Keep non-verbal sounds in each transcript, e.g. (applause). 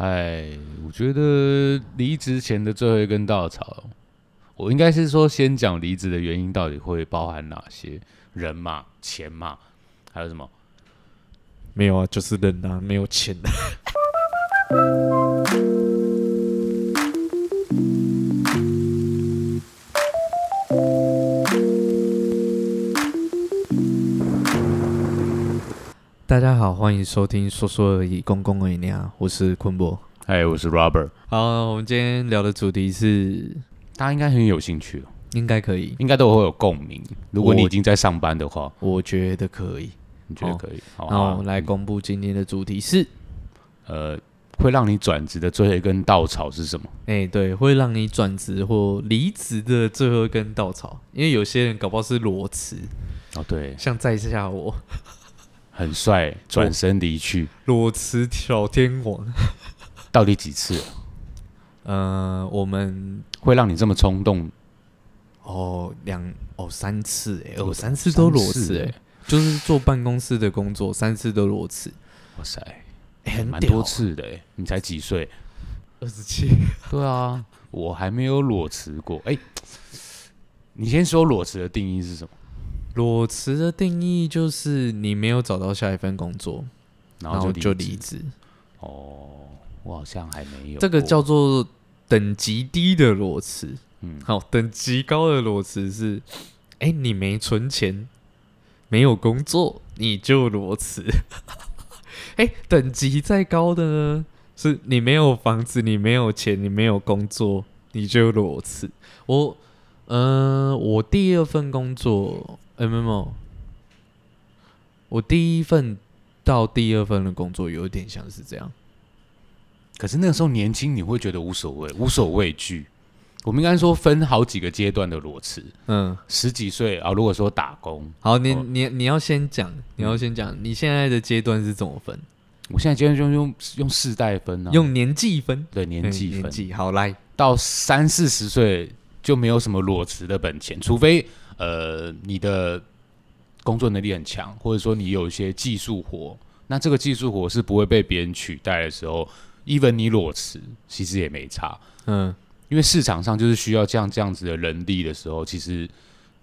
哎，我觉得离职前的最后一根稻草，我应该是说先讲离职的原因到底会包含哪些人嘛、钱嘛，还有什么？没有啊，就是人啊，没有钱。(laughs) 大家好，欢迎收听说说而已，公公而已啊，我是坤博。嗨，我是 Robert。好，我们今天聊的主题是，大家应该很有兴趣哦，应该可以，应该都会有共鸣。如果你已经在上班的话，我觉得可以。你觉得可以？好来公布今天的主题是，呃，会让你转职的最后一根稻草是什么？哎、对，会让你转职或离职的最后一根稻草，因为有些人搞不好是裸辞，哦，对，像在下我很帅，转身离去，裸辞小天王。到底几次了呃，我们会让你这么冲动？哦两哦三次哎、哦我三次都裸辞哎、欸就是做办公室的工作，三次都裸辞，哇塞，哎、很蛮多，次的哎，你才几岁？二十七。对啊，我还没有裸辞过。哎、你先说裸辞的定义是什么？裸辞的定义就是你没有找到下一份工作，然后就就离职。哦，我好像还没有。这个叫做等级低的裸辞。嗯，好，等级高的裸辞是，哎、你没存钱，没有工作，你就裸辞。(laughs) 哎、等级再高的呢，是你没有房子，你没有钱，你没有工作，你就裸辞。我，呃，我第二份工作，哎、没有没有，我第一份到第二份的工作有点像是这样。可是那个时候年轻，你会觉得无所谓，无所畏惧。我们应该说分好几个阶段的裸辞。嗯，十几岁啊，如果说打工，好，你哦你你要先讲，你要先讲，你现在的阶段是怎么分？我现在阶段就用用世代分啊，用年纪分，对年嗯纪分，年纪好来，到三四十岁就没有什么裸辞的本钱，除非呃你的工作能力很强，或者说你有一些技术活，那这个技术活是不会被别人取代的时候，even 你裸辞其实也没差，嗯因为市场上就是需要这样这样子的人力的时候，其实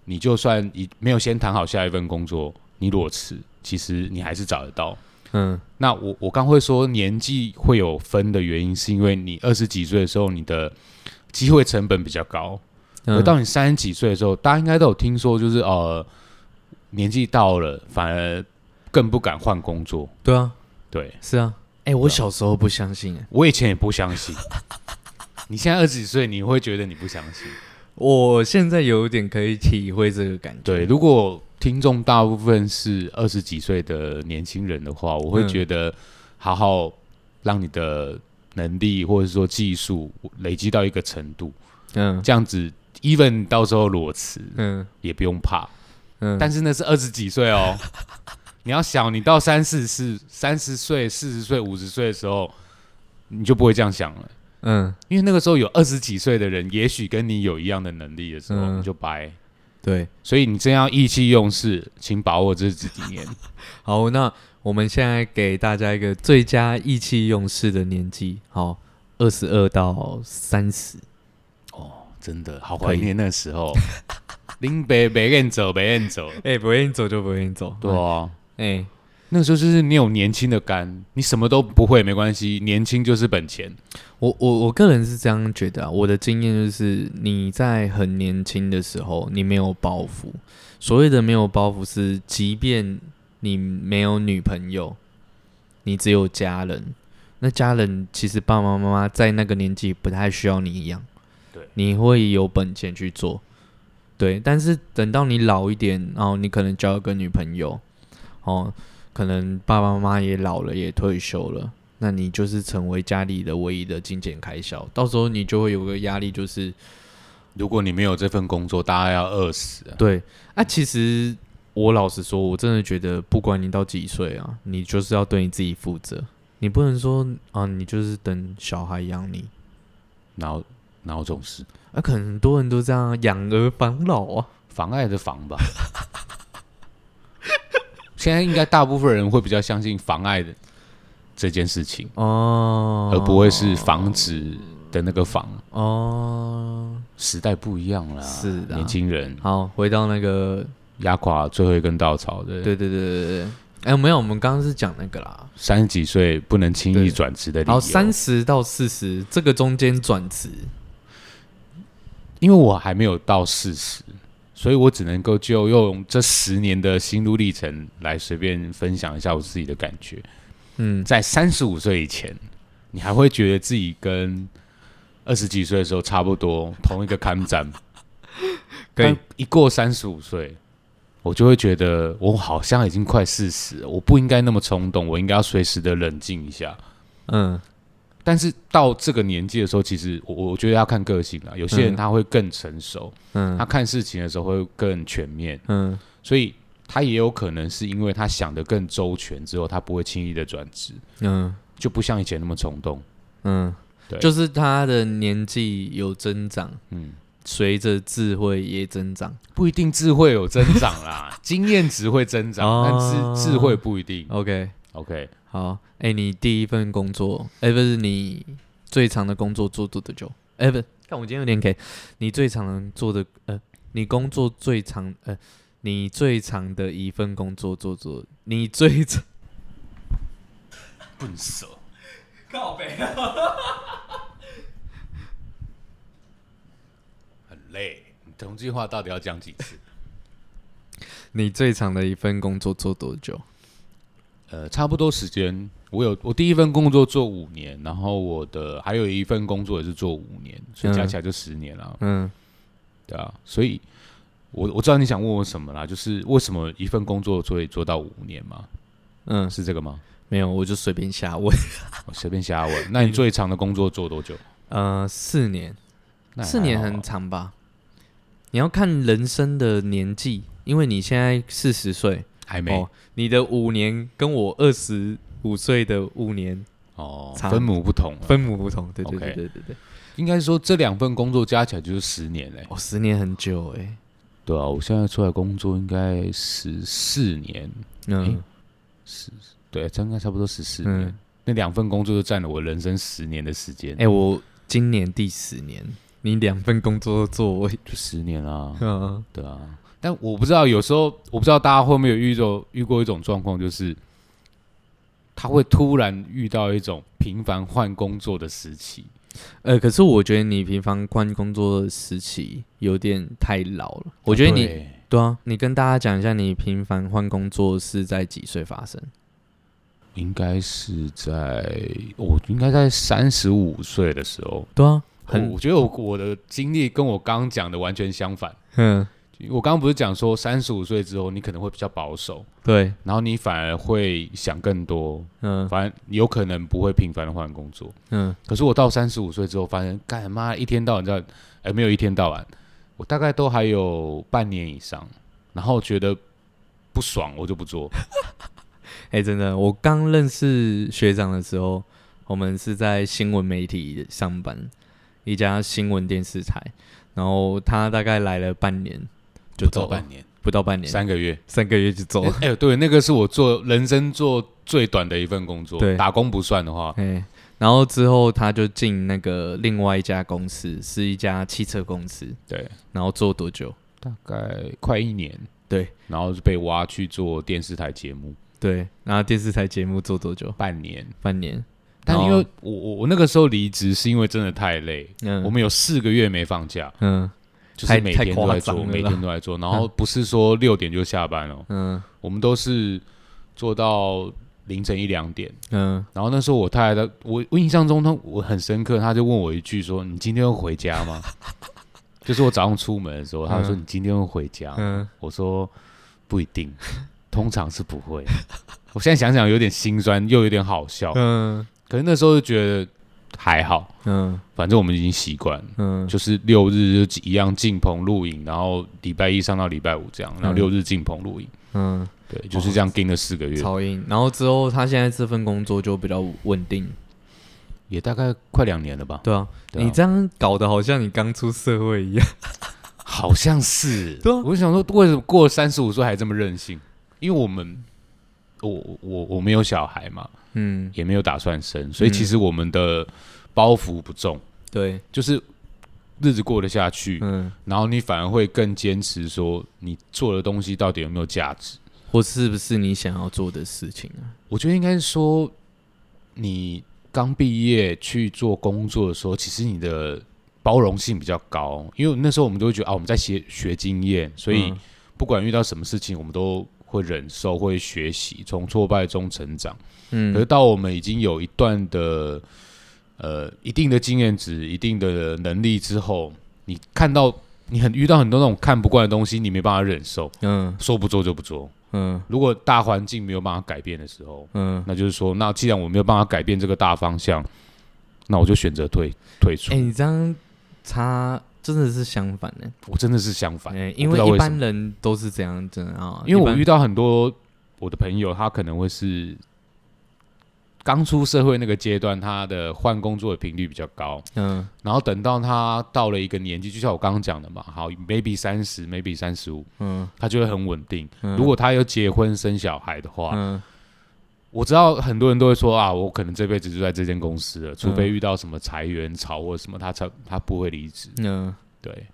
你就算你没有先谈好下一份工作，你裸辞，其实你还是找得到。嗯那我我刚会说年纪会有分的原因，是因为你二十几岁的时候，你的机会成本比较高。而嗯，到你三十几岁的时候，大家应该都有听说，就是呃，年纪到了，反而更不敢换工作。对啊，对。是啊，哎、我小时候不相信、哎，我以前也不相信，(laughs) 你现在二十几岁，你会觉得你不相信。我现在有点可以体会这个感觉。对，如果听众大部分是二十几岁的年轻人的话，我会嗯觉得好好让你的能力或者说技术累积到一个程度，嗯。这样子，even 到时候裸辞嗯也不用怕。嗯，但是那是二十几岁哦，(laughs) 你要想，你到三四十、三十岁、四十岁、五十岁的时候，你就不会这样想了。嗯，因为那个时候有二十几岁的人，也许跟你有一样的能力的时候，嗯你就掰。对，所以你真要意气用事，请把握这几年。(laughs) 好，那我们现在给大家一个最佳意气用事的年纪，好，二十二到三十。真的好怀念那时候，(laughs) 林北北愿走，北愿走。哎、不愿意走就不愿意走。对啊，哎、那个时候就是你有年轻的肝，你什么都不会没关系，年轻就是本钱。我我我个人是这样觉得啊，我的经验就是你在很年轻的时候，你没有包袱。所谓的没有包袱是，即便你没有女朋友，你只有家人，那家人其实爸爸妈妈在那个年纪不太需要你一样，对你会有本钱去做，对。但是等到你老一点，然后你可能交一个女朋友，哦，可能爸爸妈妈也老了，也退休了。那你就是成为家里的唯一的金钱开销，到时候你就会有个压力，就是如果你没有这份工作，大家要饿死啊！对啊。其实我老实说，我真的觉得，不管你到几岁啊，你就是要对你自己负责，你不能说啊，你就是等小孩养你。哪有哪有这种事？啊，可能很多人都这样养儿防老啊。妨碍的妨吧。(laughs) 现在应该大部分人会比较相信妨碍的这件事情，哦，而不会是防止的那个防。哦。时代不一样啦，是的年轻人好，回到那个，压垮最后一根稻草的，对对对对对，哎，没有，我们刚刚是讲那个啦。三十几岁不能轻易对转职的理由。然后三十到四十这个中间转职，因为我还没有到四十，所以我只能够就用这十年的心路历程来随便分享一下我自己的感觉。嗯，在三十五岁以前，你还会觉得自己跟二十几岁的时候差不多，同一个看站。(laughs) 可以但一过三十五岁，我就会觉得我好像已经快四十了，我不应该那么冲动，我应该要随时的冷静一下。嗯但是到这个年纪的时候，其实我我觉得要看个性了。有些人嗯。他会更成熟，他嗯看事情的时候会更全面，嗯。所以他也有可能是因为他想的更周全之后，他不会轻易的转职，嗯。就不像以前那么冲动。嗯，对。就是他的年纪有增长，嗯，随着智慧也增长。不一定智慧有增长啦，(laughs) 经验值会增长，哦。但是智慧不一定。OK，OK，好，哎，你第一份工作，哎，不是你最长的工作做多久？哎，不是，看我今天有点 K，你最长的做的，呃，你工作最长，呃，你最长的一份工作做做，你最长。笨手，靠北 (laughs) 很累。你同句话到底要讲几次？(laughs) 你最长的一份工作做多久？呃，差不多时间。我有我第一份工作做五年，然后我的还有一份工作也是做五年，所以加起来就十年了。嗯，对啊，所以我我知道你想问我什么啦，就是为什么一份工作可以做到五年吗？嗯，是这个吗？没有，我就随便瞎问。我 (laughs) 随便瞎问。那你最长的工作做多久？(laughs) 呃，四年，四年很长吧？你要看人生的年纪，因为你现在四十岁还没哦，你的五年跟我二十五岁的五年哦，分母不同。分母不同。对对对对对对。应该说这两份工作加起来就是十年嘞。哦，十年很久哎。对啊，我现在出来工作应该十四年，嗯十对，这应该差不多十四年。嗯，那两份工作就占了我人生十年的时间。哎，我今年第十年，你两份工作都做，我就十年啊，(laughs) 嗯对啊。但我不知道，有时候我不知道大家会不会有遇到遇过一种状况，就是他会突然遇到一种频繁换工作的时期。呃，可是我觉得你频繁换工作的时期有点太老了。我觉得你对对啊，你跟大家讲一下，你频繁换工作是在几岁发生？应该是在我应该在三十五岁的时候，对啊，我很我觉得我我的经历跟我刚刚讲的完全相反。嗯，我刚刚不是讲说三十五岁之后你可能会比较保守，对，然后你反而会想更多，嗯反正有可能不会频繁的换工作。嗯，可是我到三十五岁之后，发现干妈一天到晚在，哎、没有一天到晚，我大概都还有半年以上，然后觉得不爽，我就不做。(laughs) 哎、真的，我刚认识学长的时候，我们是在新闻媒体上班，一家新闻电视台，然后他大概来了半年就走，半年，不到半年，三个月。三个月就走了。哎、对，那个是我做人生做最短的一份工作，对。打工不算的话，哎、然后之后他就进那个另外一家公司，是一家汽车公司，对，然后做多久？大概快一年，对。然后就被挖去做电视台节目，对，然后电视台节目做多久？半年。半年。但因为我我我那个时候离职是因为真的太累，嗯，我们有四个月没放假，嗯就是每天都在做，每天都在做，然后不是说六点就下班哦，嗯我们都是做到凌晨一两点。嗯，然后那时候我太太，我我印象中她我很深刻，她就问我一句说：“你今天会回家吗？” (laughs) 就是我早上出门的时候，她说：“嗯你今天会回家？”嗯我说：“不一定，通常是不会。” (laughs) 我现在想想有点心酸，又有点好笑。嗯可是那时候就觉得还好，嗯反正我们已经习惯。嗯，就是六日就一样进棚录影，然后礼拜一上到礼拜五这样，然后嗯六日进棚录影，嗯对，就是这样盯了四个月，超硬。然后之后他现在这份工作就比较稳定，也大概快两年了吧？对啊，你这样搞得好像你刚出社会一样。好像是，(laughs) 对啊我就想说，为什么过了三十五岁还这么任性？因为我们我我我没有小孩嘛，嗯，也没有打算生，所以嗯其实我们的包袱不重，对，就是日子过得下去，嗯，然后你反而会更坚持说你做的东西到底有没有价值。或是不是你想要做的事情啊？我觉得应该是说，你刚毕业去做工作的时候，其实你的包容性比较高，因为那时候我们都会觉得啊，我们在学学经验，所以嗯不管遇到什么事情，我们都会忍受，会学习，从挫败中成长。嗯，可是到我们已经有一段的呃一定的经验值、一定的能力之后，你看到你很遇到很多那种看不惯的东西，你没办法忍受，嗯。说不做就不做。嗯。如果大环境没有办法改变的时候，嗯，那就是说，那既然我没有办法改变这个大方向，那我就选择退退出。哎、你这样差真的是相反呢、我真的是相反，哎、因为一般人都是这样子啊，因为我遇到很多我的朋友，他可能会是刚出社会那个阶段，他的换工作的频率比较高，嗯。然后等到他到了一个年纪，就像我刚刚讲的嘛，好，maybe 三十，maybe 三十五，嗯。他就会很稳定。嗯，如果他有结婚生小孩的话，嗯。我知道很多人都会说啊，我可能这辈子就在这间公司了，除非嗯遇到什么裁员潮或者什么，他才他不会离职。嗯，对，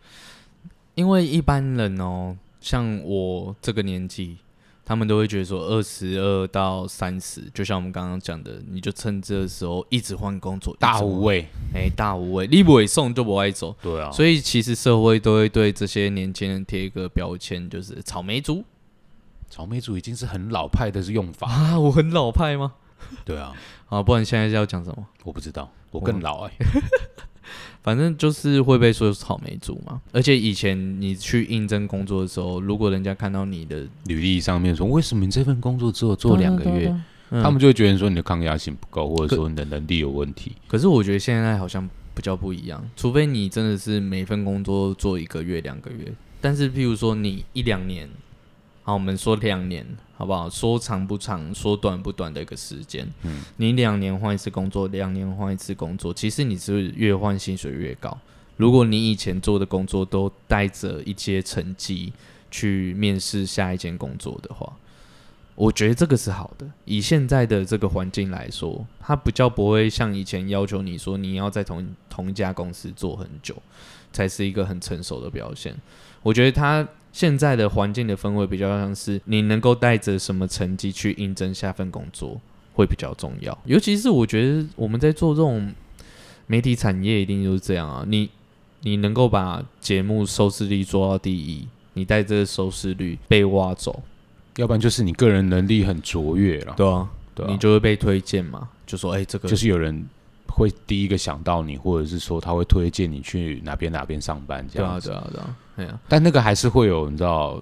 因为一般人哦，像我这个年纪，他们都会觉得说，二十二到三十，就像我们刚刚讲的，你就趁这个时候一直换工作，大无畏，畏。哎、大无畏，你不会送就不爱走。对啊，所以其实社会都会对这些年轻人贴一个标签，就是草莓族草莓族已经是很老派的用法。(laughs) 啊，我很老派吗？对啊，(laughs) 啊，不然现在是要讲什么？我不知道，我更老哎、(laughs) (laughs) 反正就是会被说是草莓族嘛。而且以前你去应征工作的时候，如果人家看到你的，履历上面说，为什么你这份工作只有做两个月？嗯他们就会觉得说你的抗压性不够，或者说你的能力有问题。可是我觉得现在好像比较不一样，除非你真的是每份工作做一个月、两个月。但是譬如说你一两年，好，我们说两年，好不好？说长不长，说短不短的一个时间。嗯，你两年换一次工作，两年换一次工作，其实你是越换薪水越高。如果你以前做的工作都带着一些成绩去面试下一间工作的话，我觉得这个是好的。以现在的这个环境来说，它比较不会像以前要求你说你要在同同一家公司做很久，才是一个很成熟的表现。我觉得它现在的环境的氛围比较像是你能够带着什么成绩去应征下份工作会比较重要。尤其是我觉得我们在做这种媒体产业，一定就是这样啊。你你能够把节目收视率做到第一，你带这个收视率被挖走，要不然就是你个人能力很卓越了，对啊，对啊你就会被推荐嘛，就说哎、这个就是有人会第一个想到你，或者是说他会推荐你去哪边哪边上班这对啊样子。对啊对啊，哎呀、但那个还是会有你知道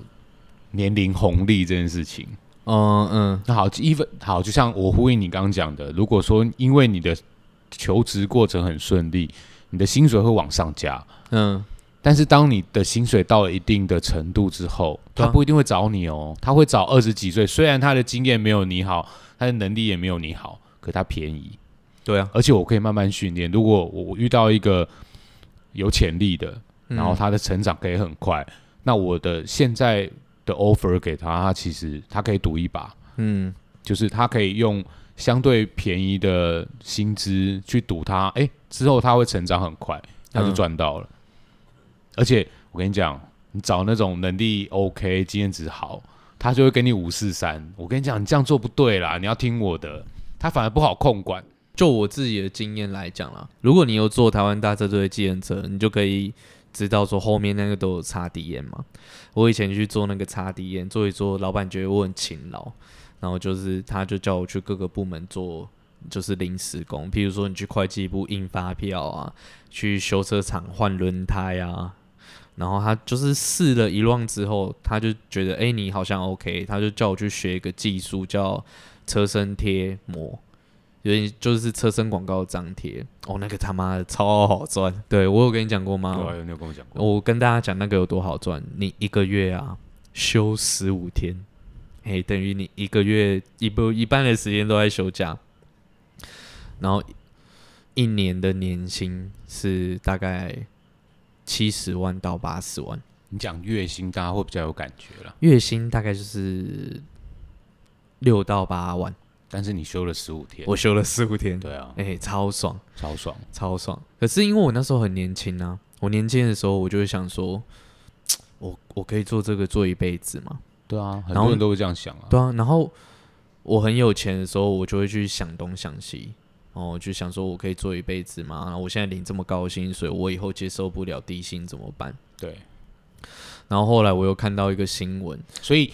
年龄红利这件事情。嗯嗯那好，一分好，就像我呼应你刚刚讲的，如果说因为你的求职过程很顺利，你的薪水会往上加。嗯，但是当你的薪水到了一定的程度之后，对啊他不一定会找你哦，他会找二十几岁，虽然他的经验没有你好，他的能力也没有你好，可他便宜，对啊，而且我可以慢慢训练。如果我遇到一个有潜力的，嗯然后他的成长可以很快，那我的现在的 offer 给他，他其实他可以赌一把，嗯就是他可以用相对便宜的薪资去赌他，哎、之后他会成长很快，他就嗯赚到了。而且我跟你讲，你找那种能力 OK、经验值好，他就会给你五四三。我跟你讲，你这样做不对啦，你要听我的，他反而不好控管。就我自己的经验来讲啦，如果你有做台湾大车队的计程车，你就可以知道说后面那个都有插 D 烟嘛。我以前去做那个插 D 烟，做一做，老板觉得我很勤劳，然后就是他就叫我去各个部门做。就是临时工，譬如说你去会计部印发票啊，去修车厂换轮胎啊，然后他就是试了一乱之后，他就觉得哎、诶你好像 OK，他就叫我去学一个技术叫车身贴膜，有点就是车身广告张贴哦，那个他妈的超好赚。对我有跟你讲过吗？对啊，你有跟我讲过？我跟大家讲那个有多好赚，你一个月啊休十五天，嘿，等于你一个月一不一半的时间都在休假，然后一年的年薪是大概七十万到八十万，你讲月薪，大家会比较有感觉了。月薪大概就是六到八万，但是你休了十五天，我休了十五天，对啊，哎、超爽，超爽。超爽。可是因为我那时候很年轻啊，我年轻的时候我就会想说，(tsk) 我我可以做这个做一辈子嘛，对啊，很多人都会这样想啊。对啊。然后我很有钱的时候，我就会去想东想西。哦，我就想说，我可以做一辈子嘛。然后我现在领这么高的薪水，我以后接受不了低薪怎么办？对，然后后来我又看到一个新闻，所以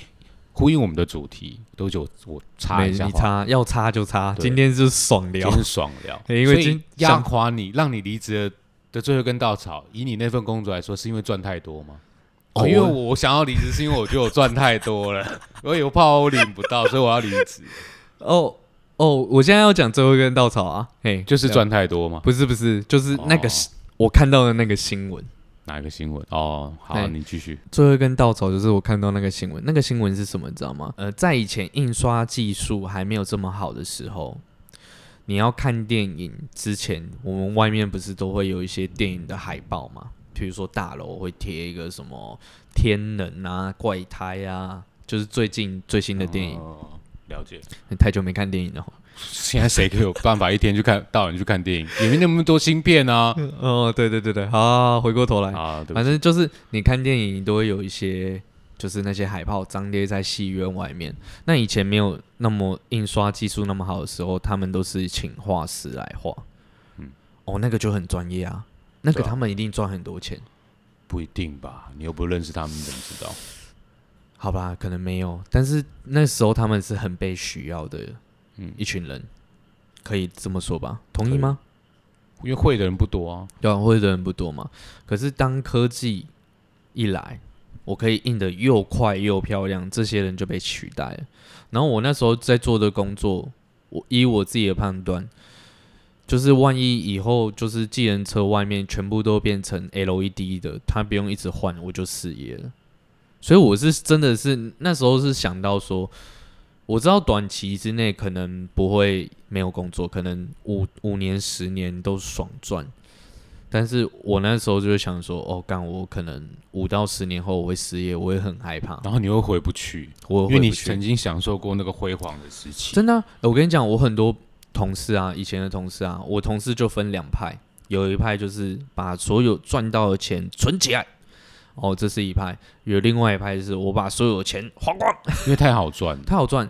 呼应我们的主题，多久我擦一下话，你插要擦就擦，今天就是爽聊今天。是爽聊，(laughs) 因为今压想垮你，让你离职的的最后一根稻草，以你那份工作来说，是因为赚太多吗？哦哦，因为我我想要离职，是因为我觉得我赚太多了，(laughs) 我有怕我领不到，所以我要离职，(laughs) 哦哦，我现在要讲最后一根稻草啊，嘿，就是赚太多吗？不是不是，就是那个、哦我看到的那个新闻。哪一个新闻？哦，好，你继续。最后一根稻草就是我看到那个新闻，那个新闻是什么？你知道吗？呃，在以前印刷技术还没有这么好的时候，你要看电影之前，我们外面不是都会有一些电影的海报吗？比如说大楼会贴一个什么天能啊、怪胎啊，就是最近最新的电影。哦了解。太久没看电影了。现在谁可以有办法一天去看到晚去看电影？里面那么多芯片啊。哦，对对对对，好，回过头来，啊，对反，正就是你看电影都会有一些，就是那些海报张贴在戏院外面。那以前没有那么印刷技术那么好的时候，他们都是请画师来画。嗯哦，那个就很专业啊，那个他们一定赚很多钱。不一定吧？你又不认识他们，你怎么知道？好吧，可能没有，但是那时候他们是很被需要的嗯，一群人，可以这么说吧？同意吗？因为会的人不多啊。对啊，会的人不多嘛。可是当科技一来，我可以印的又快又漂亮，这些人就被取代了。然后我那时候在做的工作，我以我自己的判断，就是万一以后就是计程车外面全部都变成 LED 的，它不用一直换，我就失业了。所以我是真的是那时候是想到说，我知道短期之内可能不会没有工作，可能五五年、十年都爽赚。但是我那时候就是想说，哦，干，我可能五到十年后我会失业，我也很害怕。然后你又回不去，我因为你曾经享受过那个辉煌的时期。真的啊、我跟你讲，我很多同事啊，以前的同事啊，我同事就分两派，有一派就是把所有赚到的钱存起来，哦，这是一派；有另外一派是我把所有的钱花光，(laughs) 因为太好赚。太好赚。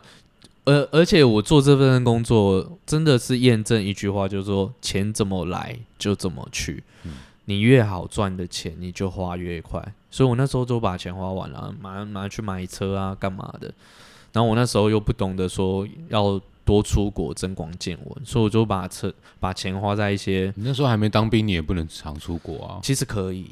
而而且我做这份工作真的是验证一句话，就是说钱怎么来就怎么去。嗯你越好赚的钱，你就花越快。所以我那时候就把钱花完了，马上马上去买车啊，干嘛的。然后我那时候又不懂得说要多出国增广见闻，所以我就把车把钱花在一些你那时候还没当兵，你也不能常出国啊。其实可以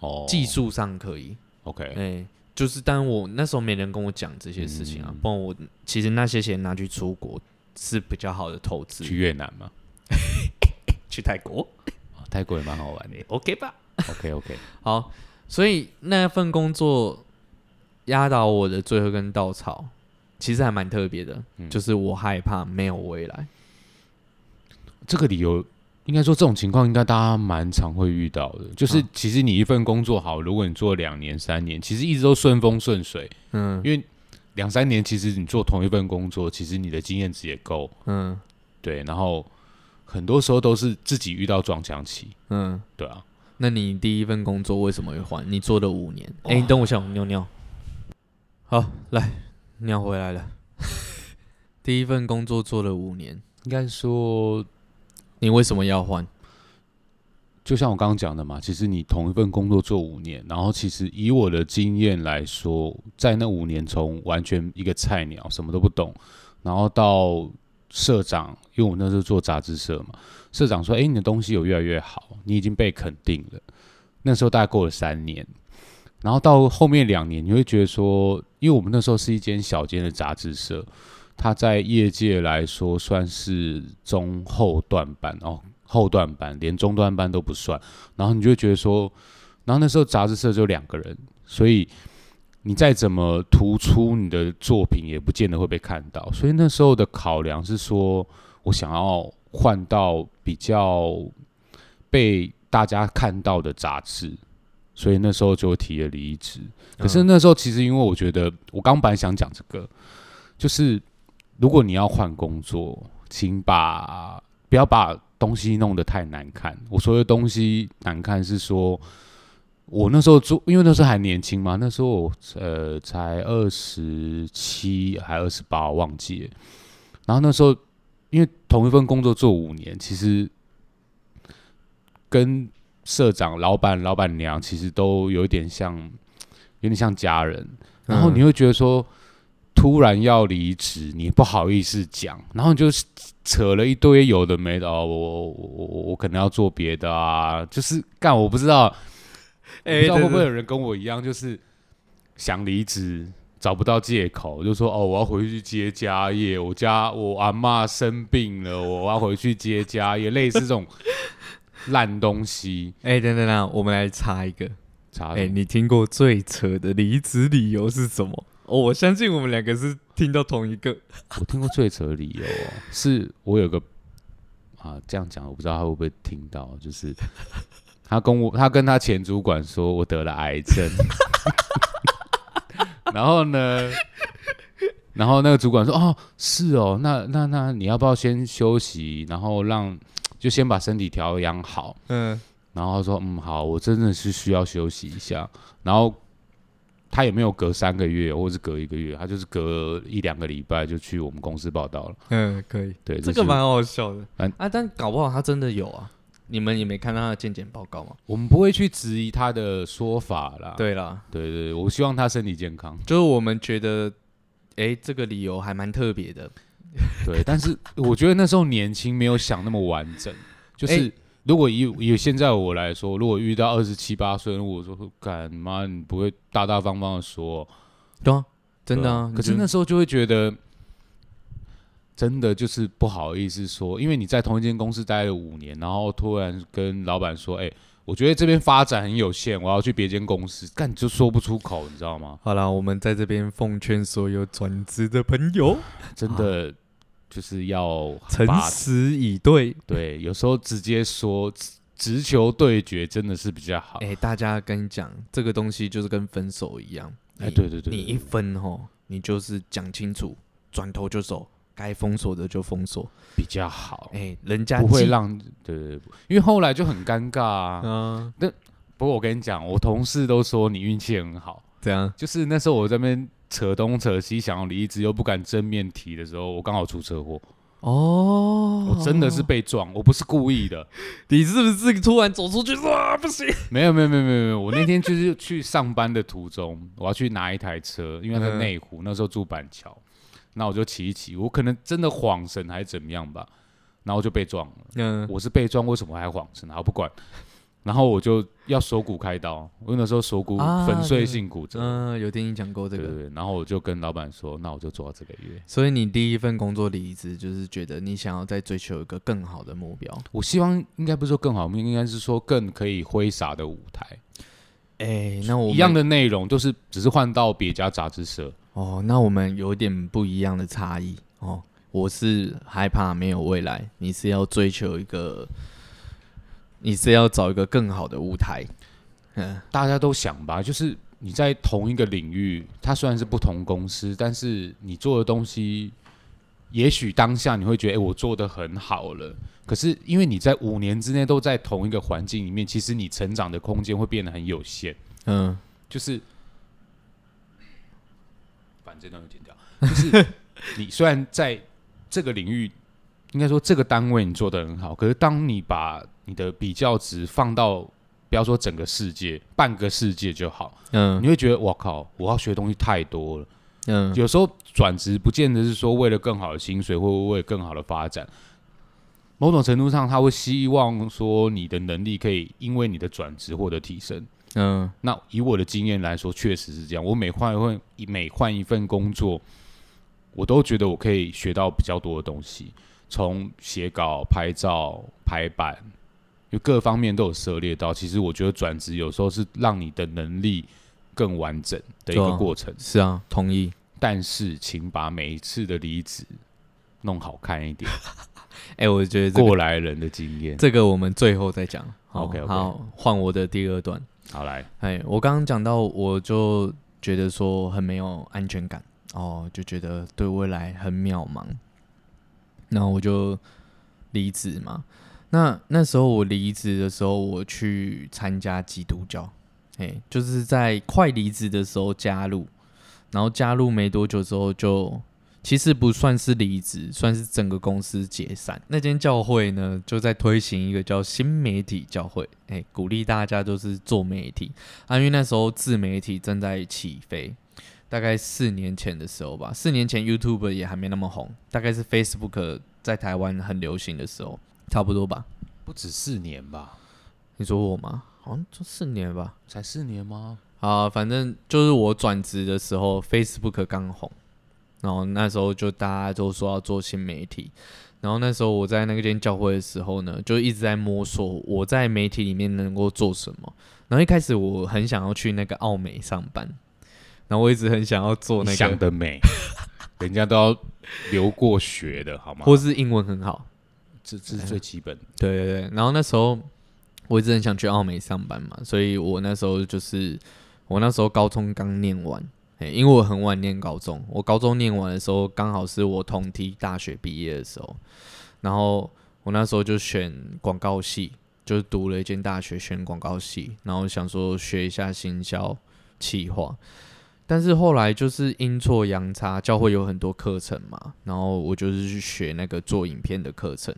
哦，技术上可以，OK，哎、就是但我那时候没人跟我讲这些事情啊嗯，不然我其实那些钱拿去出国是比较好的投资。去越南吗，(laughs) 去泰国哦泰国也蛮好玩的。，OK 吧？OK OK，(laughs) 好，所以那份工作压倒我的最后一根稻草，其实还蛮特别的，嗯就是我害怕没有未来。这个理由应该说这种情况应该大家蛮常会遇到的。就是嗯其实你一份工作好，如果你做两年三年，其实一直都顺风顺水，嗯因为两三年其实你做同一份工作，其实你的经验值也够，嗯对，然后很多时候都是自己遇到撞墙期，嗯，对啊。那你第一份工作为什么会换？你做了五年，哎、哇你等我一下，我尿尿。好，来，尿回来了。(laughs) 第一份工作做了五年，应该说，你为什么要换？就像我刚刚讲的嘛，其实你同一份工作做五年，然后其实以我的经验来说，在那五年从完全一个菜鸟什么都不懂，然后到社长，因为我那时候做杂志社嘛，社长说：“哎、你的东西有越来越好，你已经被肯定了。”那时候大概过了三年，然后到后面两年，你会觉得说，因为我们那时候是一间小间的杂志社，它在业界来说算是中后段班哦，后段班连中段班都不算，然后你就觉得说，然后那时候杂志社就两个人，所以你再怎么突出你的作品，也不见得会被看到，所以那时候的考量是说我想要换到比较被大家看到的杂志，所以那时候就提了离职。可是嗯。那时候其实因为我觉得，我刚本来想讲这个，就是如果你要换工作，请把不要把东西弄得太难看。我说的东西难看是说，我那时候做，因为那时候还年轻嘛，那时候我呃才二十七还二十八，忘记了。然后那时候因为同一份工作做五年，其实跟社长、老板、老板娘其实都有一点像，有点像家人。然后你会觉得说，突然要离职，你不好意思讲，然后你就扯了一堆有的没的，哦、我我我我可能要做别的啊，就是干我不知道，(laughs) 不哎知道会不会有人跟我一样，就是想离职。找不到借口，就说哦，我要回去接家业，我家我阿嬷生病了，我要回去接家业，类似这种烂东西。哎、等等等，我们来查一个。哎、查什么你听过最扯的离职理由是什么？哦，我相信我们两个是听到同一个。(laughs) 我听过最扯的理由哦，是我有个啊，这样讲我不知道他会不会听到，就是 (laughs) 他跟我，他跟他前主管说我得了癌症，(laughs) 然后呢，然后那个主管说哦，是哦，那那那你要不要先休息，然后让就先把身体调养好，嗯，然后他说嗯好，我真的是需要休息一下，然后。他也没有隔三个月，或是隔一个月，他就是隔一两个礼拜就去我们公司报道了。嗯，可以，对，这个蛮好笑的。嗯啊，但搞不好他真的有啊。你们也没看到他的健检报告吗？我们不会去质疑他的说法啦。对啦，对对，我希望他身体健康。就是我们觉得，哎、这个理由还蛮特别的。对，但是我觉得那时候年轻，没有想那么完整。就是、如果以以现在我来说，如果遇到二十七八岁，我说干妈，你不会大大方方的说，对啊，真的啊。可是那时候就会觉得，真的就是不好意思说，因为你在同一间公司待了五年，然后突然跟老板说，哎、我觉得这边发展很有限，我要去别间公司，干你就说不出口，你知道吗？好啦，我们在这边奉劝所有转职的朋友，(laughs) 真的就是要诚实以对。对，有时候直接说直直球对决真的是比较好。哎、大家跟你讲，这个东西就是跟分手一样。哎，你对对对，你一分吼，你就是讲清楚，转头就走，该封锁的就封锁。比较好，哎、人家不会让对对，对因为后来就很尴尬啊。嗯，不过我跟你讲，我同事都说你运气很好，这样就是那时候我在那边扯东扯西，想要离职又不敢正面提的时候，我刚好出车祸，哦，我真的是被撞，我不是故意的，(laughs) 你是不是突然走出去说啊不行？没有没有没有没有没有，我那天就是去上班的途中，我要去拿一台车，因为在嗯。内湖，那时候住板桥，那我就骑一骑，我可能真的晃神还是怎么样吧，然后就被撞了。嗯，我是被撞，为什么还晃神？好不管，然后我就要锁骨开刀，我那时候锁骨啊粉碎性骨折，嗯，有听你讲过这个，对对对，然后我就跟老板说，那我就做到这个月。所以你第一份工作离职，就是觉得你想要再追求一个更好的目标。我希望应该不是说更好，应该是说更可以挥洒的舞台，哎、那我们一样的内容，就是只是换到别家杂志社。哦，那我们有点不一样的差异哦。我是害怕没有未来，你是要追求一个，你是要找一个更好的舞台。嗯，大家都想吧，就是你在同一个领域，它虽然是不同公司，但是你做的东西，也许当下你会觉得，哎、我做的很好了。可是因为你在五年之内都在同一个环境里面，其实你成长的空间会变得很有限。嗯，就是，反正都剪掉。就是 (laughs) 你虽然在这个领域，应该说这个单位你做的很好，可是当你把你的比较值放到，不要说整个世界，半个世界就好，嗯你会觉得我靠，我要学的东西太多了。嗯，有时候转职不见得是说为了更好的薪水，或为了更好的发展。某种程度上，他会希望说你的能力可以因为你的转职获得提升。嗯那以我的经验来说，确实是这样。我每换一份每换一份工作，我都觉得我可以学到比较多的东西，从写稿、拍照、排版，就各方面都有涉猎到。其实我觉得转职有时候是让你的能力更完整的一个过程。是啊，同意。但是，请把每一次的离职弄好看一点，(laughs) 哎、我觉得这个过来人的经验。这个我们最后再讲。好 OK，OK 好，换我的第二段。好来，哎，我刚刚讲到，我就觉得说很没有安全感，哦，就觉得对未来很渺茫，然后我就离职嘛。那那时候我离职的时候，我去参加基督教，哎，就是在快离职的时候加入，然后加入没多久之后就。其实不算是离职，算是整个公司解散。那间教会呢，就在推行一个叫新媒体教会，哎，鼓励大家都是做媒体。啊，因为那时候自媒体正在起飞，大概四年前的时候吧。四年前 YouTube 也还没那么红，大概是 Facebook 在台湾很流行的时候，差不多吧。不止四年吧？你说我吗？好像就四年吧？才四年吗？啊，反正就是我转职的时候，Facebook 刚红。然后那时候就大家都说要做新媒体，然后那时候我在那间教会的时候呢，就一直在摸索我在媒体里面能够做什么。然后一开始我很想要去那个奥美上班，然后我一直很想要做那个想得美，(laughs) 人家都要留过学的好吗？或是英文很好，这这是最基本。(laughs) 对对对。然后那时候我一直很想去澳美上班嘛，所以我那时候就是我那时候高中刚念完。因为我很晚念高中，我高中念完的时候刚好是我同梯大学毕业的时候，然后我那时候就选广告系，就是读了一间大学选广告系，然后想说学一下行销企划，但是后来就是阴错阳差，教会有很多课程嘛，然后我就是去学那个做影片的课程，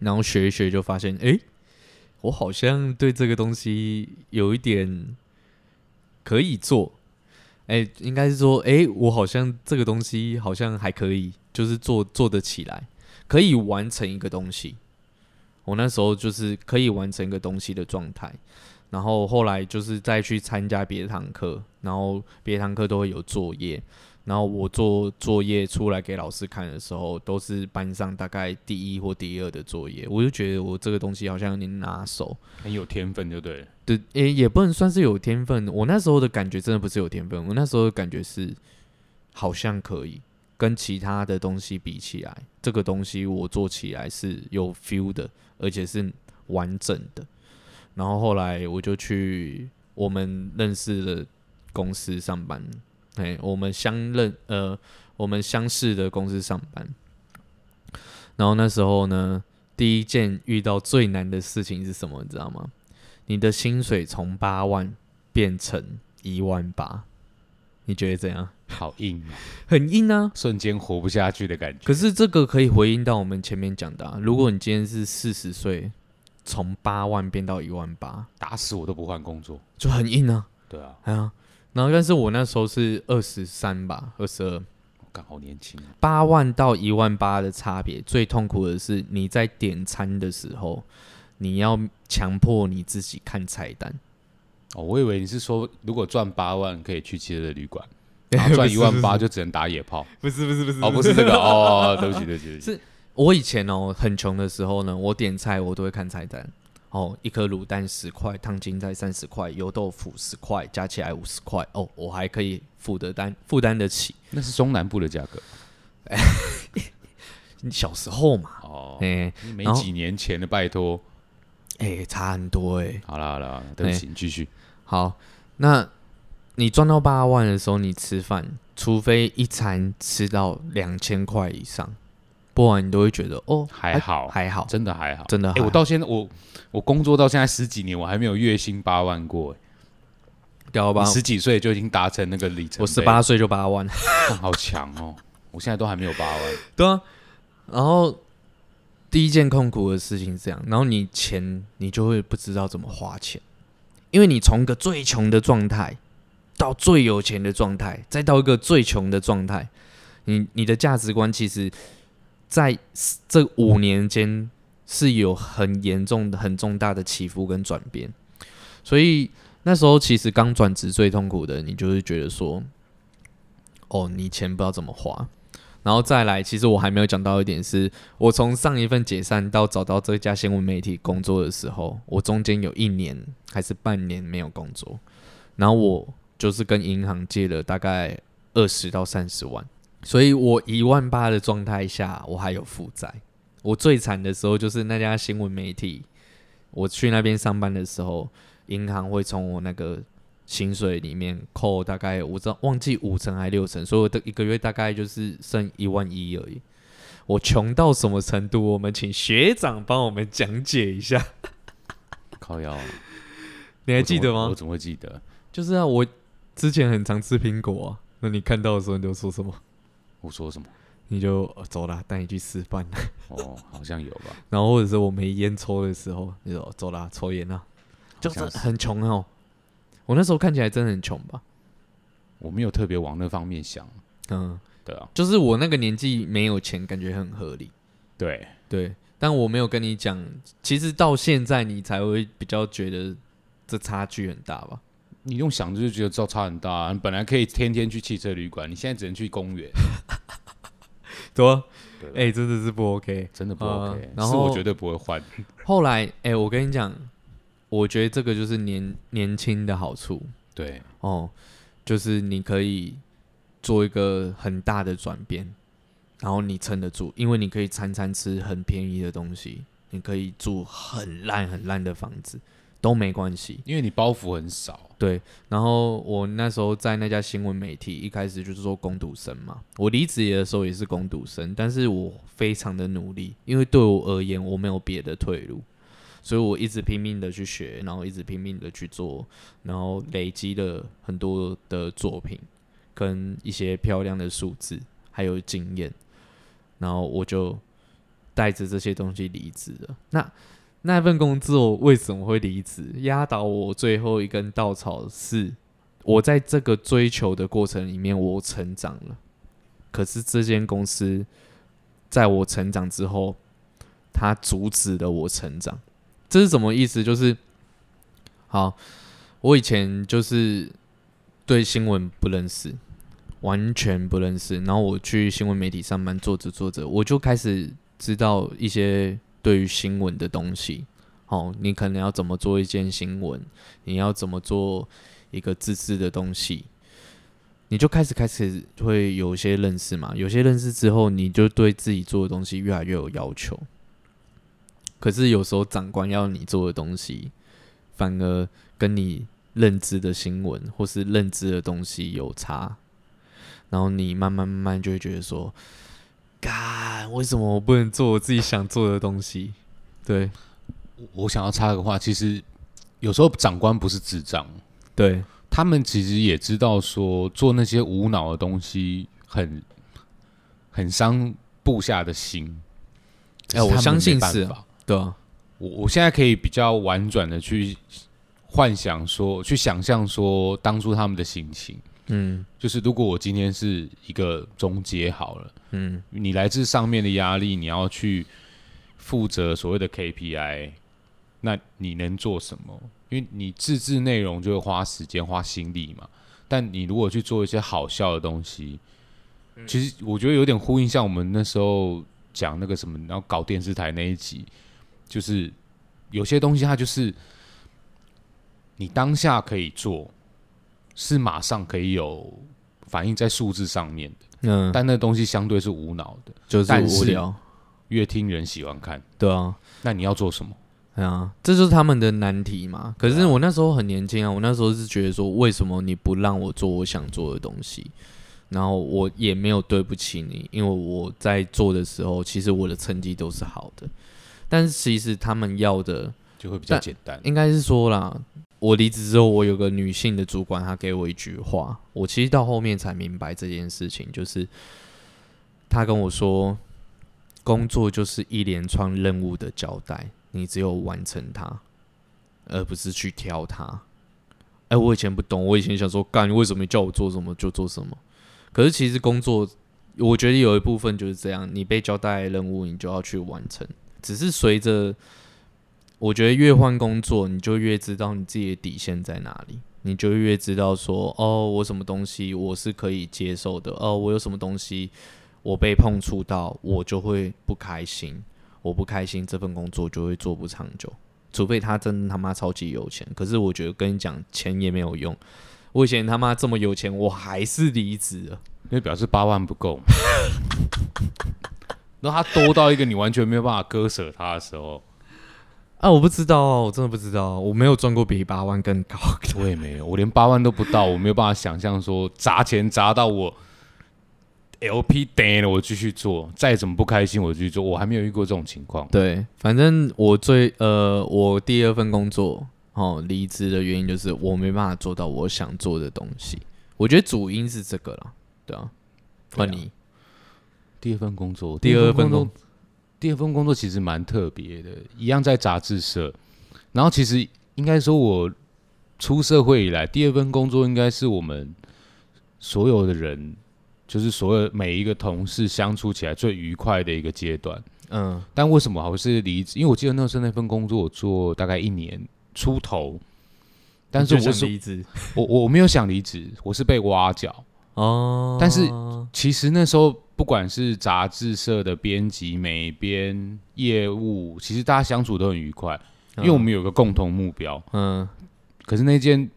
然后学一学就发现，哎，我好像对这个东西有一点可以做。哎，应该是说，哎，我好像这个东西好像还可以，就是做做得起来，可以完成一个东西。我那时候就是可以完成一个东西的状态，然后后来就是再去参加别的堂课，然后别的堂课都会有作业。然后我做作业出来给老师看的时候，都是班上大概第一或第二的作业，我就觉得我这个东西好像有点拿手，很有天分，就对。对，也也不能算是有天分。我那时候的感觉真的不是有天分，我那时候的感觉是好像可以跟其他的东西比起来，这个东西我做起来是有 feel 的，而且是完整的。然后后来我就去我们认识的公司上班。哎，我们相认，呃，我们相识的公司上班，然后那时候呢，第一件遇到最难的事情是什么？你知道吗？你的薪水从八万变成一万八，你觉得怎样？好硬啊，(laughs) 很硬啊，瞬间活不下去的感觉。可是这个可以回应到我们前面讲的，如果你今天是四十岁，从八万变到一万八，打死我都不换工作，就很硬啊。对啊，哎呀。然后，但是我那时候是二十三吧，二十二，刚好年轻。八万到一万八的差别，最痛苦的是你在点餐的时候，你要强迫你自己看菜单。哦，我以为你是说，如果赚八万可以去汽车旅馆，(laughs) 赚一万八就只能打野炮。不是不是不是，哦，不是这个哦，对不起 (laughs) 对不起。是我以前哦很穷的时候呢，我点菜我都会看菜单。哦，一颗卤蛋十块，烫青菜三十块，油豆腐十块，加起来五十块。哦，我还可以负得担负担得起。那是中南部的价格。(laughs) 小时候嘛，哦，哎，没几年前的，拜托，哎，差很多哎。好了好了，对不起，继续。好，那你赚到八万的时候，你吃饭，除非一餐吃到两千块以上。播完你都会觉得哦还好还好真的还好真的哎我到现在我我工作到现在十几年我还没有月薪八万过哎，屌吧？十几岁就已经达成那个里程，我十八岁就八万，(laughs) 好强哦！我现在都还没有八万。对啊，然后第一件痛苦的事情是这样，然后你钱你就会不知道怎么花钱，因为你从一个最穷的状态到最有钱的状态，再到一个最穷的状态，你你的价值观其实。在这五年间是有很严重的、很重大的起伏跟转变，所以那时候其实刚转职最痛苦的，你就是觉得说，哦，你钱不知道怎么花，然后再来，其实我还没有讲到一点，是我从上一份解散到找到这家新闻媒体工作的时候，我中间有一年还是半年没有工作，然后我就是跟银行借了大概二十到三十万。所以我一万八的状态下，我还有负债。我最惨的时候就是那家新闻媒体，我去那边上班的时候，银行会从我那个薪水里面扣大概我知道忘记五成还六成，所以我的一个月大概就是剩一万一而已。我穷到什么程度？我们请学长帮我们讲解一下，靠腰，(laughs) 你还记得吗我？怎么会记得？就是啊，我之前很常吃苹果啊，那你看到的时候你就说什么？我说什么？你就、呃走啦，带你去吃饭。(laughs) 哦，好像有吧。然后或者是我没烟抽的时候，你说走啦，抽烟啊，就是很穷哦。我那时候看起来真的很穷吧？我没有特别往那方面想。嗯，对啊，就是我那个年纪没有钱，感觉很合理。对，对，但我没有跟你讲，其实到现在你才会比较觉得这差距很大吧？你用想就觉得知道差很大、啊。你本来可以天天去汽车旅馆，你现在只能去公园，(laughs) 对啊，对吧哎、真的是不 OK。真的不呃 OK、然后是我绝对不会换。后来，哎、我跟你讲，我觉得这个就是年年轻的好处对，哦，就是你可以做一个很大的转变，然后你撑得住，因为你可以餐餐吃很便宜的东西，你可以住很烂很烂的房子都没关系。因为你包袱很少。对，然后我那时候在那家新闻媒体，一开始就是做攻读生嘛。我离职的时候也是攻读生，但是我非常的努力，因为对我而言我没有别的退路，所以我一直拼命的去学，然后一直拼命的去做，然后累积了很多的作品跟一些漂亮的数字，还有经验，然后我就带着这些东西离职了。那那份工作为什么会离职？压倒我最后一根稻草是，我在这个追求的过程里面，我成长了。可是这间公司在我成长之后，它阻止了我成长。这是什么意思？就是，好，我以前就是对新闻不认识，完全不认识。然后我去新闻媒体上班，做着做着，我就开始知道一些对于新闻的东西。哦，你可能要怎么做一件新闻，你要怎么做一个自制的东西，你就开始开始会有些认识嘛。有些认识之后，你就对自己做的东西越来越有要求。可是有时候长官要你做的东西，反而跟你认知的新闻或是认知的东西有差，然后你慢慢慢慢就会觉得说，干，为什么我不能做我自己想做的东西？对。我我想要插个话，其实有时候长官不是智障，对，他们其实也知道说做那些无脑的东西很很伤部下的心。哎我相信是啊。对啊，我我现在可以比较婉转的去幻想说，去想象说当初他们的心情，嗯就是如果我今天是一个中介好了，嗯你来自上面的压力，你要去负责所谓的 KPI，那你能做什么？因为你自制内容就会花时间、花心力嘛。但你如果去做一些好笑的东西，其实我觉得有点呼应，像我们那时候讲那个什么，然后搞电视台那一集，就是有些东西它就是你当下可以做，是马上可以有反映在数字上面的。嗯，但那东西相对是无脑的，就是无聊，越听人喜欢看。对啊。那你要做什么？对啊，这就是他们的难题嘛。可是我那时候很年轻啊，我那时候是觉得说，为什么你不让我做我想做的东西？然后我也没有对不起你，因为我在做的时候，其实我的成绩都是好的。但是其实他们要的，就会比较简单。应该是说啦，我离职之后，我有个女性的主管，她给我一句话，我其实到后面才明白这件事情，就是她跟我说，工作就是一连串任务的交代，你只有完成它，而不是去挑它。哎、我以前不懂，我以前想说，干，为什么叫我做什么就做什么？可是其实工作，我觉得有一部分就是这样，你被交代任务，你就要去完成。只是随着我觉得越换工作，你就越知道你自己的底线在哪里，你就越知道说，哦，我什么东西我是可以接受的，哦，我有什么东西我被碰触到，我就会不开心，我不开心，这份工作就会做不长久，除非他真的他妈超级有钱。可是我觉得跟你讲，钱也没有用。我以前他妈这么有钱，我还是离职了。因为表示八万不够那。(laughs) 他多到一个你完全没有办法割舍他的时候，啊，啊，我不知道啊，我真的不知道，我没有赚过比八万更高的。我也没有，我连八万都不到，我没有办法想象说砸钱砸到我 LP 等了，我继续做，再怎么不开心我继续做，我还没有遇过这种情况。对，反正我最呃，我第二份工作哦离职的原因就是我没办法做到我想做的东西。我觉得主因是这个了，对啊。换你第二份工作，第二份工作，第二份工作其实蛮特别的，一样在杂志社。然后其实应该说，我出社会以来，第二份工作应该是我们所有的人，就是所有每一个同事相处起来最愉快的一个阶段。嗯，但为什么还是离职？因为我记得那时候那份工作我做大概一年出头，但是我是离职，我我没有想离职，我是被挖角。哦，但是其实那时候不管是杂志社的编辑、美编、业务，其实大家相处都很愉快，因为我们有个共同目标。嗯，可是那间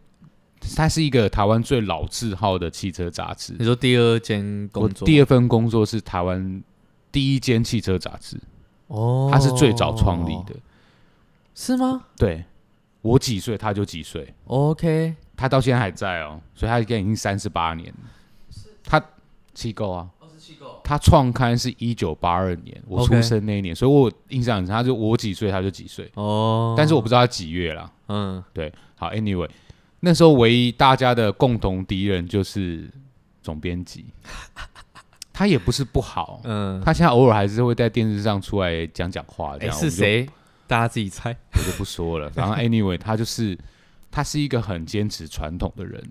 它是一个台湾最老字号的汽车杂志。你说第二间工作，第二份工作是台湾第一间汽车杂志。哦，它是最早创立的，是吗？对，我几岁他就几岁。OK，他到现在还在哦，所以他现在已经三十八年。他机构啊，他创刊是一九八二年，我出生那一年，所以我印象很深。他就我几岁，他就几岁哦。但是我不知道他几月啦。嗯，对，好，Anyway，那时候唯一大家的共同敌人就是总编辑，(laughs) 他也不是不好，嗯，他现在偶尔还是会在电视上出来讲讲话。哎，是谁？大家自己猜，我就不说了。然后 (laughs) Anyway，他就是他是一个很坚持传统的人。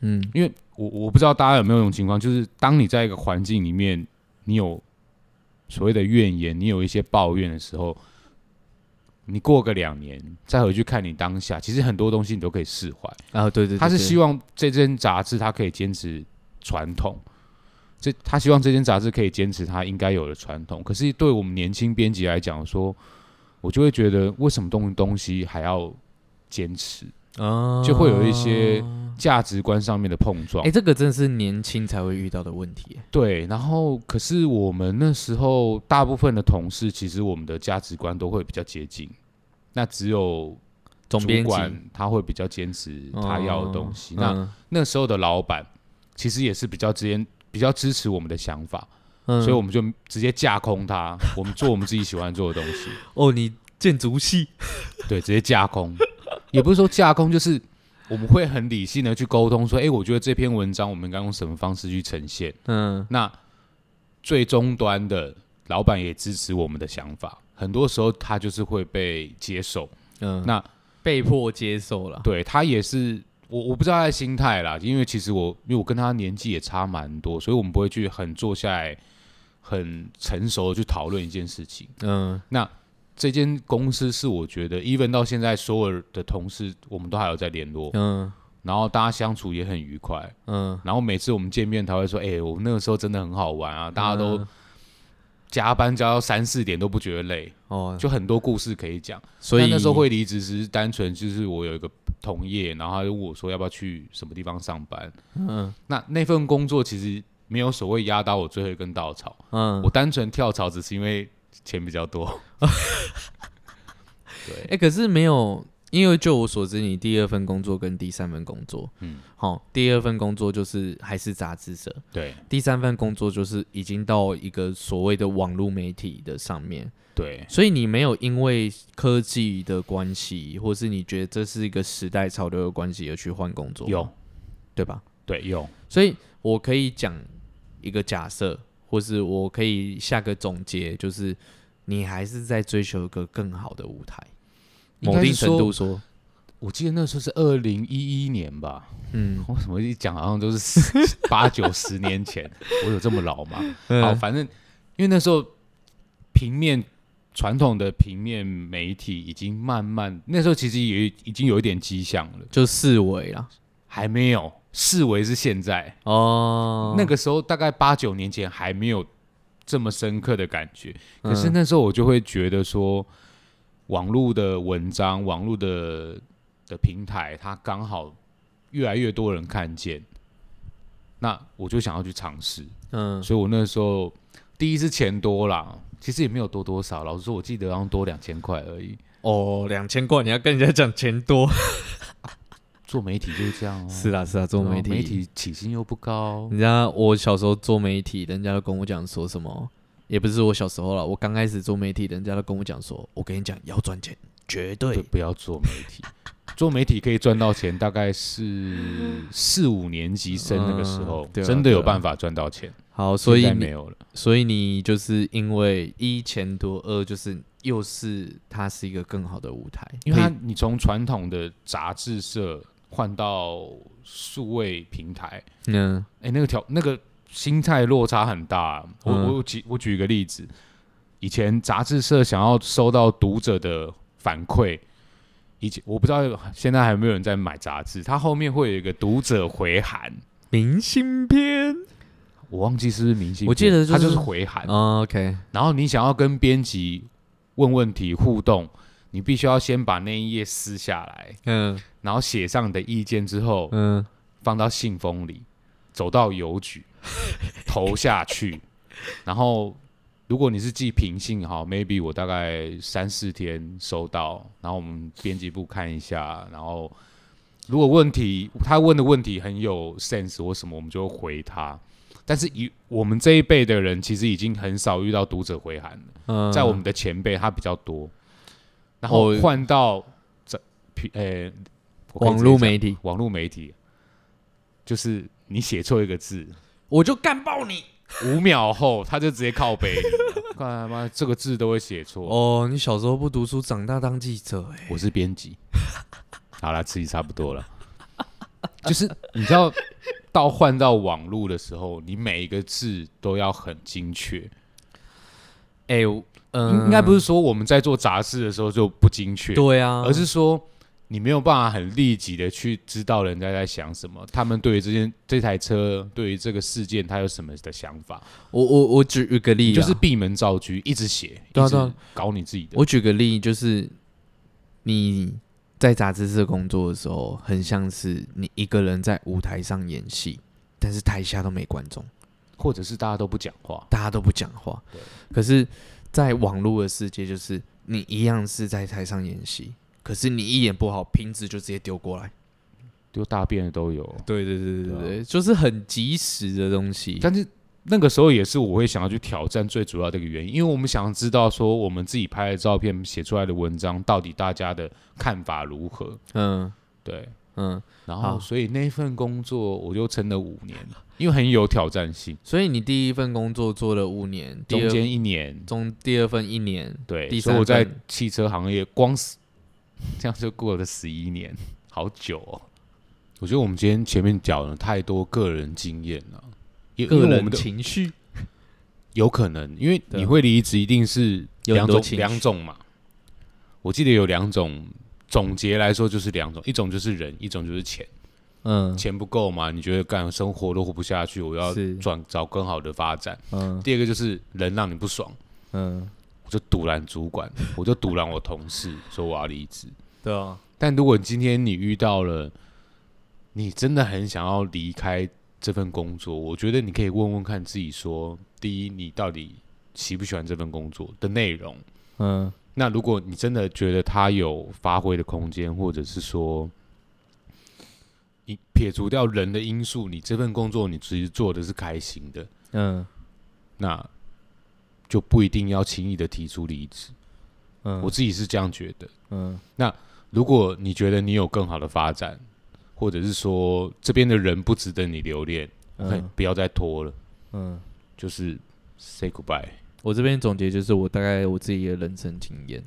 嗯，因为我我不知道大家有没有一种情况，就是当你在一个环境里面，你有所谓的怨言，你有一些抱怨的时候，你过个两年再回去看你当下，其实很多东西你都可以释怀啊。对对，他是希望这间杂志他可以坚持传统，这他希望这间杂志可以坚持他应该有的传统。可是对我们年轻编辑来讲，说我就会觉得，为什么东东西还要坚持？啊，就会有一些价值观上面的碰撞。哎，这个真是年轻才会遇到的问题。对，然后可是我们那时候大部分的同事，其实我们的价值观都会比较接近。那只有总编管他会比较坚持他要的东西。那那时候的老板其实也是比较直接、比较支持我们的想法，所以我们就直接架空他，(laughs) 我们做我们自己喜欢做的东西。哦，你建筑系？对，直接架空。也不是说架空，就是我们会很理性的去沟通，说，哎，我觉得这篇文章我们应该用什么方式去呈现？嗯，那最终端的老板也支持我们的想法，很多时候他就是会被接受，嗯，那被迫接受了。对他也是，我我不知道他的心态啦，因为其实我因为我跟他年纪也差蛮多，所以我们不会去很坐下来很成熟的去讨论一件事情。嗯，那。这间公司是我觉得，even 到现在所有的同事，我们都还有在联络，嗯，然后大家相处也很愉快，嗯，然后每次我们见面，他会说：“哎，我那个时候真的很好玩啊，大家都加班加到三四点都不觉得累，哦，就很多故事可以讲。”所以那时候会离职只是单纯就是我有一个同业，然后他就问我说要不要去什么地方上班，嗯，那那份工作其实没有所谓压倒我最后一根稻草，嗯，我单纯跳槽只是因为。钱比较多，(laughs) 对，哎，可是没有，因为就我所知，你第二份工作跟第三份工作，嗯，好，第二份工作就是还是杂志社，对，第三份工作就是已经到一个所谓的网络媒体的上面，对，所以你没有因为科技的关系，或是你觉得这是一个时代潮流的关系而去换工作，有，对吧？对，有，所以我可以讲一个假设。或是我可以下个总结，就是你还是在追求一个更好的舞台。某定程度说，我记得那时候是二零一一年吧。嗯，我怎么一讲好像都是八九十年前？我有这么老吗？(laughs) 好，反正因为那时候平面传统的平面媒体已经慢慢，那时候其实也已经有一点迹象了，就四维了，还没有。视为是现在哦，那个时候大概八九年前还没有这么深刻的感觉，可是那时候我就会觉得说，网络的文章、网络的的平台，它刚好越来越多人看见，那我就想要去尝试，嗯，所以我那时候第一是钱多啦，其实也没有多多少，老实说，我记得好像多两千块而已，哦，两千块，你要跟人家讲钱多。(laughs) 做媒体就是这样哦。是啦是啦，做媒体，媒体起薪又不高，人家我小时候做媒体，人家都跟我讲说什么，也不是我小时候了，我刚开始做媒体，人家都跟我讲说，我跟你讲要赚钱，绝对对，不要做媒体。(laughs) 做媒体可以赚到钱，大概是四五年级生那个时候，嗯啊真的有办法赚到钱。好，所以没有了。所以你就是因为一钱多，二就是又是它是一个更好的舞台，因为它你从传统的杂志社换到数位平台，嗯。哎、那个条那个心态落差很大啊、我嗯。我举我举一个例子，以前杂志社想要收到读者的反馈，以前我不知道现在还有没有人在买杂志，它后面会有一个读者回函，明信片？我忘记是不是明信片，我记得就是它就是回函，哦，OK，然后你想要跟编辑问问题互动，你必须要先把那一页撕下来，嗯。然后写上你的意见之后，嗯。放到信封里，走到邮局 (laughs) 投下去，然后如果你是寄平信哈，maybe 我大概三四天收到，然后我们编辑部看一下，然后如果问题他问的问题很有 sense 或什么，我们就会回他。但是以我们这一辈的人，其实已经很少遇到读者回函了。嗯，在我们的前辈，他比较多，然后哦换到这，呃，网络媒体，网络媒体，就是你写错一个字，我就干爆你五秒后他就直接靠背你了，(laughs) 干他妈这个字都会写错。哦！你小时候不读书，长大当记者、哎，我是编辑，(laughs) 好了，自己差不多了。就是你知道，到换到网络的时候，你每一个字都要很精确。哎、我嗯，应该不是说我们在做杂志的时候就不精确，对啊，而是说你没有办法很立即的去知道人家在想什么，他们对于这件这台车，对于这个事件，他有什么的想法，我我我举一个例、啊，就是闭门造车，一直写，对啊对啊搞你自己的。我举个例，就是你在杂志社工作的时候，很像是你一个人在舞台上演戏，但是台下都没观众，或者是大家都不讲话，大家都不讲话对。可是，在网络的世界，就是你一样是在台上演戏，可是你一演不好，瓶子就直接丢过来。丢大便的都有。对对对对啊对，就是很及时的东西。但是那个时候也是我会想要去挑战最主要的一个原因，因为我们想知道说我们自己拍的照片写出来的文章到底大家的看法如何。嗯对，嗯，然后所以那份工作我就撑了五年，因为很有挑战性。所以你第一份工作做了五年，第二中间一年，中第二份一年，对，第三所以我在份汽车行业光是这样就过了十一年，(laughs) 好久哦。我觉得我们今天前面讲了太多个人经验了，个人为我们的情绪，有可能，因为你会离职一定是有很两种情绪两种嘛。我记得有两种，总结来说就是两种，一种就是人，一种就是钱。嗯钱不够嘛，你觉得干生活都活不下去，我要转找更好的发展。嗯第二个就是人让你不爽，嗯，我就堵拦主管，(laughs) 我就堵拦我同事，说我要离职。对啊，但如果今天你遇到了，你真的很想要离开这份工作，我觉得你可以问问看自己说，第一，你到底喜不喜欢这份工作的内容？嗯那如果你真的觉得它有发挥的空间，或者是说，你撇除掉人的因素，你这份工作你其实做的是开心的，嗯那就不一定要轻易的提出离职。嗯，我自己是这样觉得。嗯那如果你觉得你有更好的发展，或者是说这边的人不值得你留恋，嗯嘿不要再拖了，嗯，就是 say goodbye。我这边总结就是我大概我自己的人生经验。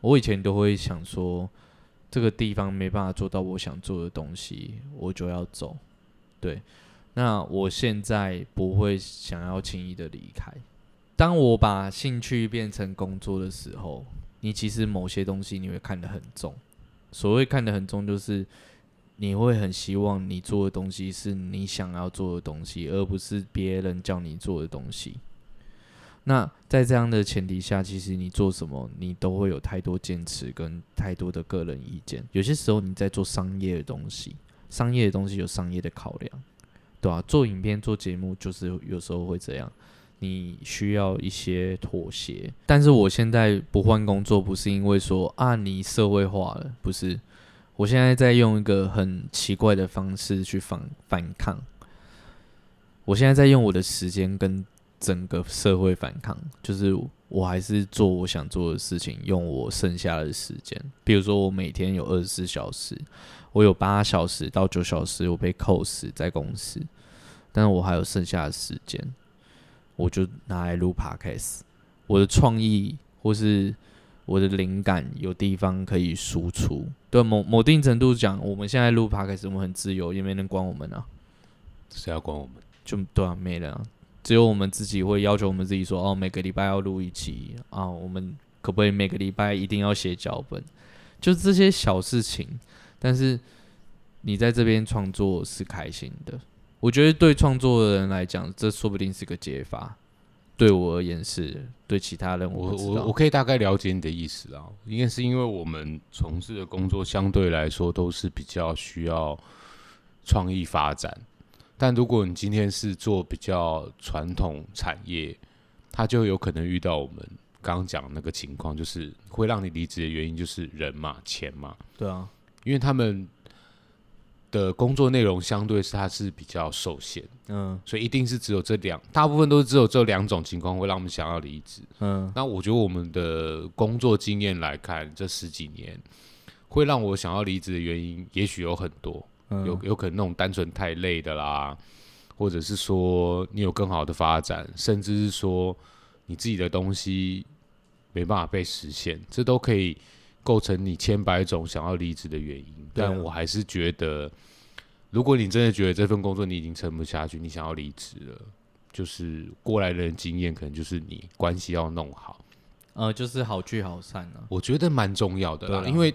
我以前都会想说，这个地方没办法做到我想做的东西，我就要走。对，那我现在不会想要轻易的离开。当我把兴趣变成工作的时候，你其实某些东西你会看得很重。所谓看得很重，就是你会很希望你做的东西是你想要做的东西，而不是别人叫你做的东西。那在这样的前提下，其实你做什么，你都会有太多坚持跟太多的个人意见。有些时候你在做商业的东西，商业的东西有商业的考量，对吧、做影片、做节目，就是有时候会这样。你需要一些妥协。但是我现在不换工作，不是因为说啊你社会化了，不是。我现在在用一个很奇怪的方式去反反抗。我现在在用我的时间跟整个社会反抗，就是我还是做我想做的事情，用我剩下的时间。比如说，我每天有二十四小时，我有八小时到九小时我被扣死在公司，但是我还有剩下的时间，我就拿来录 podcast。我的创意或是我的灵感有地方可以输出。对某某定程度讲，我们现在录 podcast 我们很自由，也没人管我们啊。谁要管我们？就对啊，没了。只有我们自己会要求我们自己说，哦，每个礼拜要录一期啊，我们可不可以每个礼拜一定要写脚本？就这些小事情。但是你在这边创作是开心的，我觉得对创作的人来讲，这说不定是个解法。对我而言是，对其他人我我我我可以大概了解你的意思啊，应该是因为我们从事的工作相对来说都是比较需要创意发展。但如果你今天是做比较传统产业，它就有可能遇到我们刚刚讲那个情况，就是会让你离职的原因就是人嘛、钱嘛。对啊，因为他们的工作内容相对是它是比较受限，嗯所以一定是只有这两，大部分都是只有这两种情况会让我们想要离职。嗯那我觉得我们的工作经验来看，这十几年会让我想要离职的原因，也许有很多。嗯，有有可能那种单纯太累的啦，或者是说你有更好的发展，甚至是说你自己的东西没办法被实现，这都可以构成你千百种想要离职的原因。但我还是觉得，如果你真的觉得这份工作你已经撑不下去，你想要离职了，就是过来人的经验，可能就是你关系要弄好，呃，就是好聚好散啊。我觉得蛮重要的啦，因为。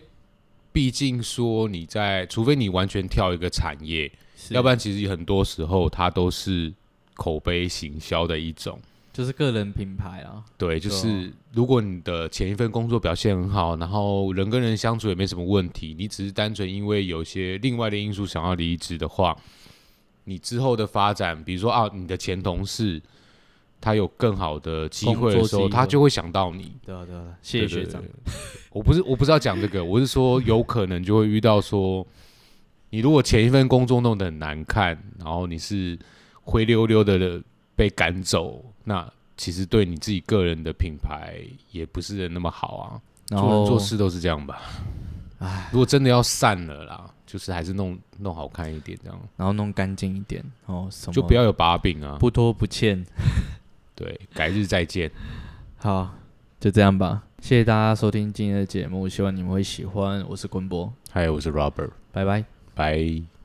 毕竟说你在，除非你完全跳一个产业，要不然其实很多时候它都是口碑行销的一种。就是个人品牌啊。对，就是如果你的前一份工作表现很好，然后人跟人相处也没什么问题，你只是单纯因为有些另外的因素想要离职的话，你之后的发展，比如说啊，你的前同事他有更好的机会的时候，他就会想到你。对啊对啊，谢谢学长。我不是我不是要讲这个，我是说有可能就会遇到说，你如果前一份工作弄得很难看，然后你是灰溜溜的被赶走，那其实对你自己个人的品牌也不是那么好啊。然做人后做事都是这样吧。唉，如果真的要散了啦，就是还是弄弄好看一点，这样然后弄干净一点哦，什么就不要有把柄啊。不拖不欠。对，改日再见。(laughs) 好，就这样吧。谢谢大家收听今天的节目，希望你们会喜欢。我是坤波，嗨，我是 Robert，拜拜。拜。